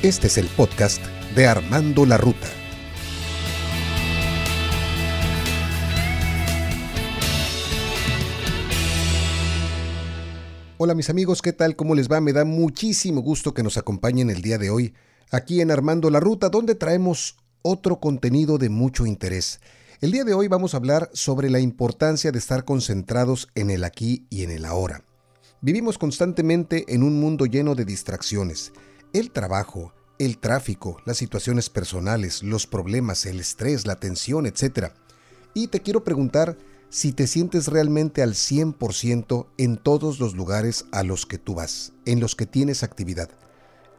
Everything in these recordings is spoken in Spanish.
Este es el podcast de Armando la Ruta. Hola mis amigos, ¿qué tal? ¿Cómo les va? Me da muchísimo gusto que nos acompañen el día de hoy aquí en Armando la Ruta, donde traemos otro contenido de mucho interés. El día de hoy vamos a hablar sobre la importancia de estar concentrados en el aquí y en el ahora. Vivimos constantemente en un mundo lleno de distracciones. El trabajo, el tráfico, las situaciones personales, los problemas, el estrés, la tensión, etc. Y te quiero preguntar si te sientes realmente al 100% en todos los lugares a los que tú vas, en los que tienes actividad.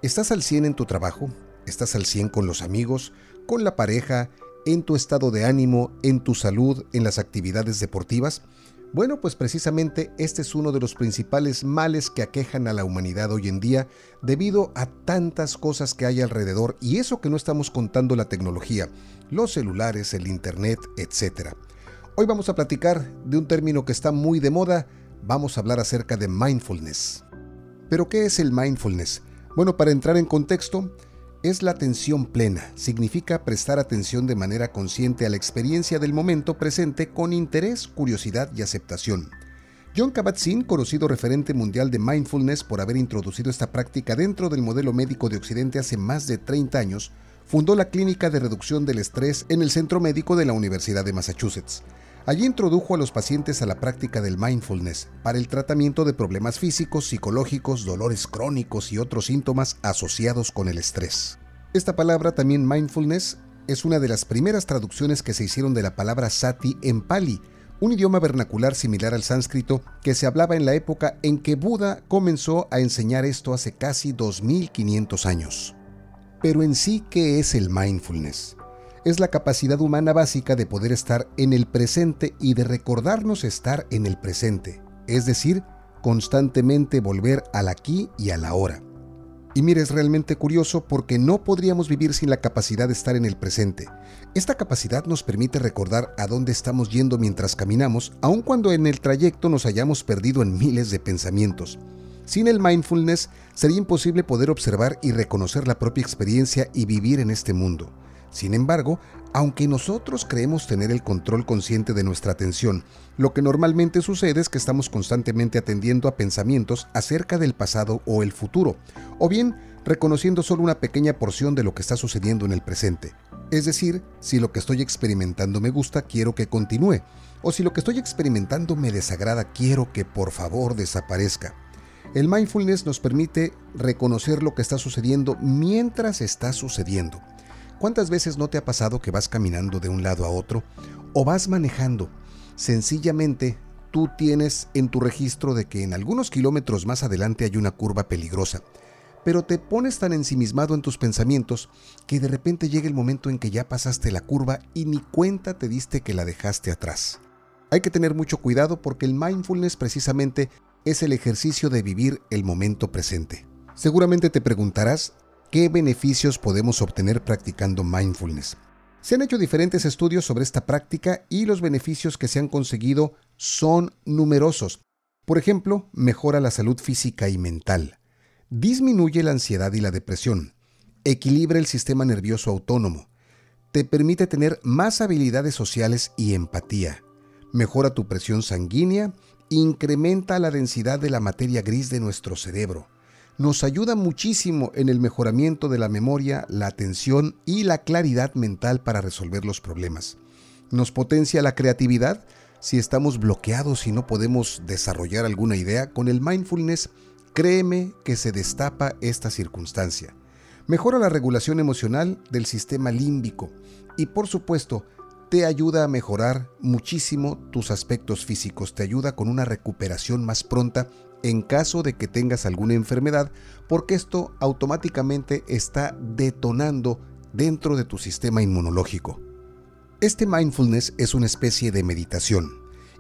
¿Estás al 100 en tu trabajo? ¿Estás al 100 con los amigos, con la pareja, en tu estado de ánimo, en tu salud, en las actividades deportivas? Bueno, pues precisamente este es uno de los principales males que aquejan a la humanidad hoy en día debido a tantas cosas que hay alrededor y eso que no estamos contando la tecnología, los celulares, el internet, etc. Hoy vamos a platicar de un término que está muy de moda, vamos a hablar acerca de mindfulness. ¿Pero qué es el mindfulness? Bueno, para entrar en contexto, es la atención plena, significa prestar atención de manera consciente a la experiencia del momento presente con interés, curiosidad y aceptación. John Kabat-Zinn, conocido referente mundial de mindfulness por haber introducido esta práctica dentro del modelo médico de Occidente hace más de 30 años, fundó la Clínica de Reducción del Estrés en el Centro Médico de la Universidad de Massachusetts. Allí introdujo a los pacientes a la práctica del mindfulness para el tratamiento de problemas físicos, psicológicos, dolores crónicos y otros síntomas asociados con el estrés. Esta palabra también mindfulness es una de las primeras traducciones que se hicieron de la palabra sati en pali, un idioma vernacular similar al sánscrito que se hablaba en la época en que Buda comenzó a enseñar esto hace casi 2500 años. Pero en sí, ¿qué es el mindfulness? Es la capacidad humana básica de poder estar en el presente y de recordarnos estar en el presente, es decir, constantemente volver al aquí y a la hora. Y mire, es realmente curioso porque no podríamos vivir sin la capacidad de estar en el presente. Esta capacidad nos permite recordar a dónde estamos yendo mientras caminamos, aun cuando en el trayecto nos hayamos perdido en miles de pensamientos. Sin el mindfulness sería imposible poder observar y reconocer la propia experiencia y vivir en este mundo. Sin embargo, aunque nosotros creemos tener el control consciente de nuestra atención, lo que normalmente sucede es que estamos constantemente atendiendo a pensamientos acerca del pasado o el futuro, o bien reconociendo solo una pequeña porción de lo que está sucediendo en el presente. Es decir, si lo que estoy experimentando me gusta, quiero que continúe, o si lo que estoy experimentando me desagrada, quiero que por favor desaparezca. El mindfulness nos permite reconocer lo que está sucediendo mientras está sucediendo. ¿Cuántas veces no te ha pasado que vas caminando de un lado a otro o vas manejando? Sencillamente, tú tienes en tu registro de que en algunos kilómetros más adelante hay una curva peligrosa, pero te pones tan ensimismado en tus pensamientos que de repente llega el momento en que ya pasaste la curva y ni cuenta te diste que la dejaste atrás. Hay que tener mucho cuidado porque el mindfulness precisamente es el ejercicio de vivir el momento presente. Seguramente te preguntarás, ¿Qué beneficios podemos obtener practicando mindfulness? Se han hecho diferentes estudios sobre esta práctica y los beneficios que se han conseguido son numerosos. Por ejemplo, mejora la salud física y mental, disminuye la ansiedad y la depresión, equilibra el sistema nervioso autónomo, te permite tener más habilidades sociales y empatía, mejora tu presión sanguínea, incrementa la densidad de la materia gris de nuestro cerebro, nos ayuda muchísimo en el mejoramiento de la memoria, la atención y la claridad mental para resolver los problemas. Nos potencia la creatividad si estamos bloqueados y no podemos desarrollar alguna idea. Con el mindfulness, créeme que se destapa esta circunstancia. Mejora la regulación emocional del sistema límbico y por supuesto te ayuda a mejorar muchísimo tus aspectos físicos, te ayuda con una recuperación más pronta en caso de que tengas alguna enfermedad, porque esto automáticamente está detonando dentro de tu sistema inmunológico. Este mindfulness es una especie de meditación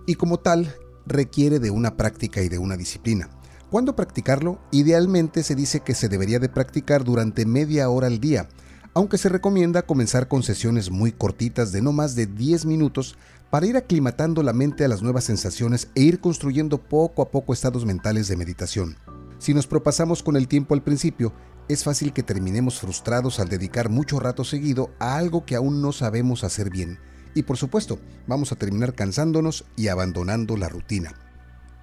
y como tal requiere de una práctica y de una disciplina. ¿Cuándo practicarlo? Idealmente se dice que se debería de practicar durante media hora al día, aunque se recomienda comenzar con sesiones muy cortitas de no más de 10 minutos para ir aclimatando la mente a las nuevas sensaciones e ir construyendo poco a poco estados mentales de meditación. Si nos propasamos con el tiempo al principio, es fácil que terminemos frustrados al dedicar mucho rato seguido a algo que aún no sabemos hacer bien. Y por supuesto, vamos a terminar cansándonos y abandonando la rutina.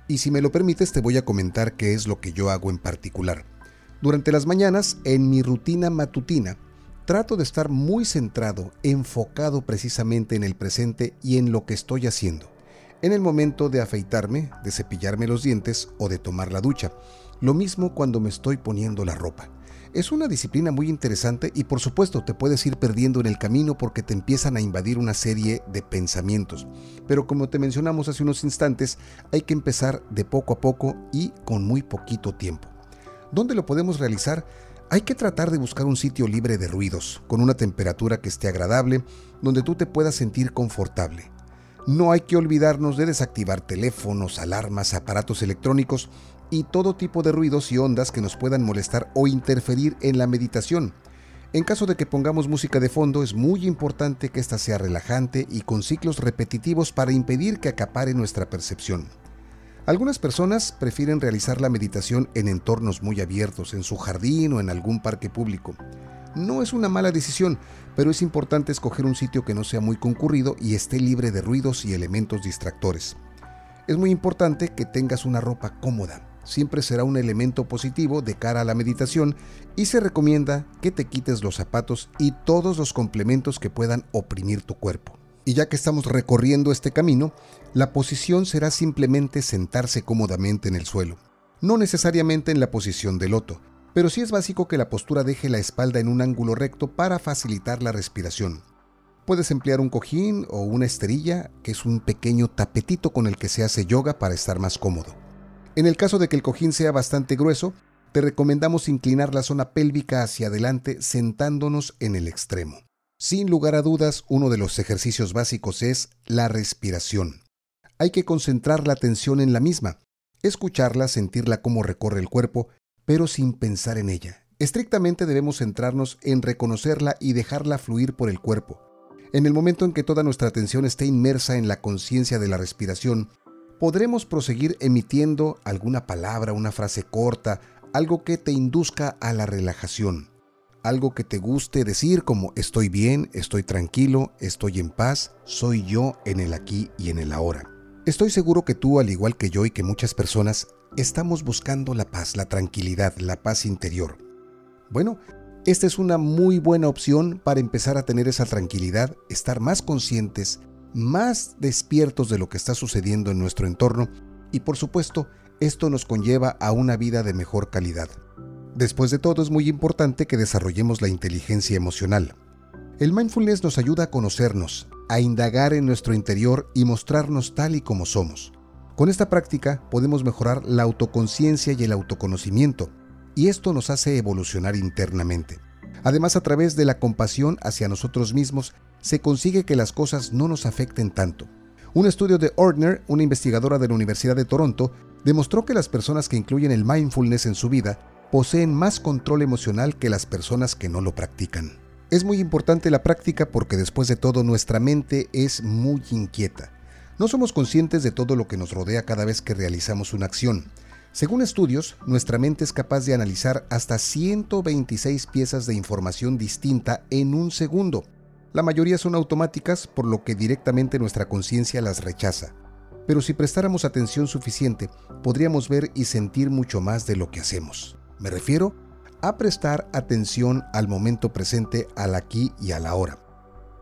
Y si me lo permites, te voy a comentar qué es lo que yo hago en particular. Durante las mañanas, en mi rutina matutina, trato de estar muy centrado, enfocado precisamente en el presente y en lo que estoy haciendo. En el momento de afeitarme, de cepillarme los dientes o de tomar la ducha. Lo mismo cuando me estoy poniendo la ropa. Es una disciplina muy interesante y por supuesto te puedes ir perdiendo en el camino porque te empiezan a invadir una serie de pensamientos. Pero como te mencionamos hace unos instantes, hay que empezar de poco a poco y con muy poquito tiempo. ¿Dónde lo podemos realizar? Hay que tratar de buscar un sitio libre de ruidos, con una temperatura que esté agradable, donde tú te puedas sentir confortable. No hay que olvidarnos de desactivar teléfonos, alarmas, aparatos electrónicos y todo tipo de ruidos y ondas que nos puedan molestar o interferir en la meditación. En caso de que pongamos música de fondo, es muy importante que ésta sea relajante y con ciclos repetitivos para impedir que acapare nuestra percepción. Algunas personas prefieren realizar la meditación en entornos muy abiertos, en su jardín o en algún parque público. No es una mala decisión, pero es importante escoger un sitio que no sea muy concurrido y esté libre de ruidos y elementos distractores. Es muy importante que tengas una ropa cómoda, siempre será un elemento positivo de cara a la meditación y se recomienda que te quites los zapatos y todos los complementos que puedan oprimir tu cuerpo. Y ya que estamos recorriendo este camino, la posición será simplemente sentarse cómodamente en el suelo, no necesariamente en la posición de loto, pero sí es básico que la postura deje la espalda en un ángulo recto para facilitar la respiración. Puedes emplear un cojín o una esterilla, que es un pequeño tapetito con el que se hace yoga para estar más cómodo. En el caso de que el cojín sea bastante grueso, te recomendamos inclinar la zona pélvica hacia adelante sentándonos en el extremo. Sin lugar a dudas, uno de los ejercicios básicos es la respiración. Hay que concentrar la atención en la misma, escucharla, sentirla como recorre el cuerpo, pero sin pensar en ella. Estrictamente debemos centrarnos en reconocerla y dejarla fluir por el cuerpo. En el momento en que toda nuestra atención esté inmersa en la conciencia de la respiración, podremos proseguir emitiendo alguna palabra, una frase corta, algo que te induzca a la relajación, algo que te guste decir como estoy bien, estoy tranquilo, estoy en paz, soy yo en el aquí y en el ahora. Estoy seguro que tú, al igual que yo y que muchas personas, estamos buscando la paz, la tranquilidad, la paz interior. Bueno, esta es una muy buena opción para empezar a tener esa tranquilidad, estar más conscientes, más despiertos de lo que está sucediendo en nuestro entorno y por supuesto esto nos conlleva a una vida de mejor calidad. Después de todo es muy importante que desarrollemos la inteligencia emocional. El mindfulness nos ayuda a conocernos, a indagar en nuestro interior y mostrarnos tal y como somos. Con esta práctica podemos mejorar la autoconciencia y el autoconocimiento, y esto nos hace evolucionar internamente. Además, a través de la compasión hacia nosotros mismos, se consigue que las cosas no nos afecten tanto. Un estudio de Ordner, una investigadora de la Universidad de Toronto, demostró que las personas que incluyen el mindfulness en su vida poseen más control emocional que las personas que no lo practican. Es muy importante la práctica porque después de todo nuestra mente es muy inquieta. No somos conscientes de todo lo que nos rodea cada vez que realizamos una acción. Según estudios, nuestra mente es capaz de analizar hasta 126 piezas de información distinta en un segundo. La mayoría son automáticas, por lo que directamente nuestra conciencia las rechaza. Pero si prestáramos atención suficiente, podríamos ver y sentir mucho más de lo que hacemos. Me refiero a prestar atención al momento presente, al aquí y a la hora.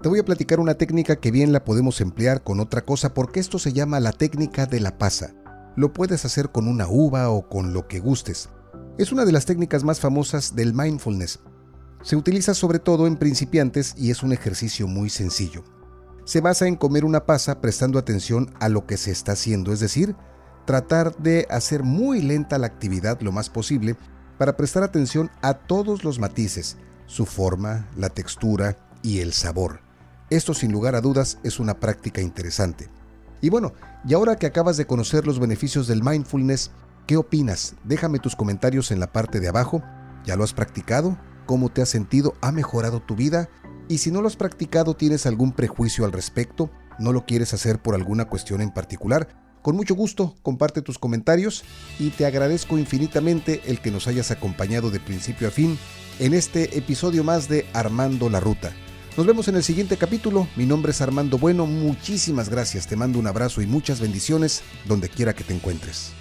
Te voy a platicar una técnica que bien la podemos emplear con otra cosa porque esto se llama la técnica de la pasa. Lo puedes hacer con una uva o con lo que gustes. Es una de las técnicas más famosas del mindfulness, se utiliza sobre todo en principiantes y es un ejercicio muy sencillo. Se basa en comer una pasa prestando atención a lo que se está haciendo, es decir, tratar de hacer muy lenta la actividad lo más posible para prestar atención a todos los matices, su forma, la textura y el sabor. Esto sin lugar a dudas es una práctica interesante. Y bueno, y ahora que acabas de conocer los beneficios del mindfulness, ¿qué opinas? Déjame tus comentarios en la parte de abajo. ¿Ya lo has practicado? cómo te has sentido, ha mejorado tu vida y si no lo has practicado tienes algún prejuicio al respecto, no lo quieres hacer por alguna cuestión en particular, Con mucho gusto, comparte tus comentarios y te agradezco infinitamente el que nos hayas acompañado de principio a fin en este episodio más de Armando la Ruta. Nos vemos en el siguiente capítulo. Mi nombre es Armando Bueno. Muchísimas gracias. Te mando un abrazo y muchas bendiciones donde quiera que te encuentres.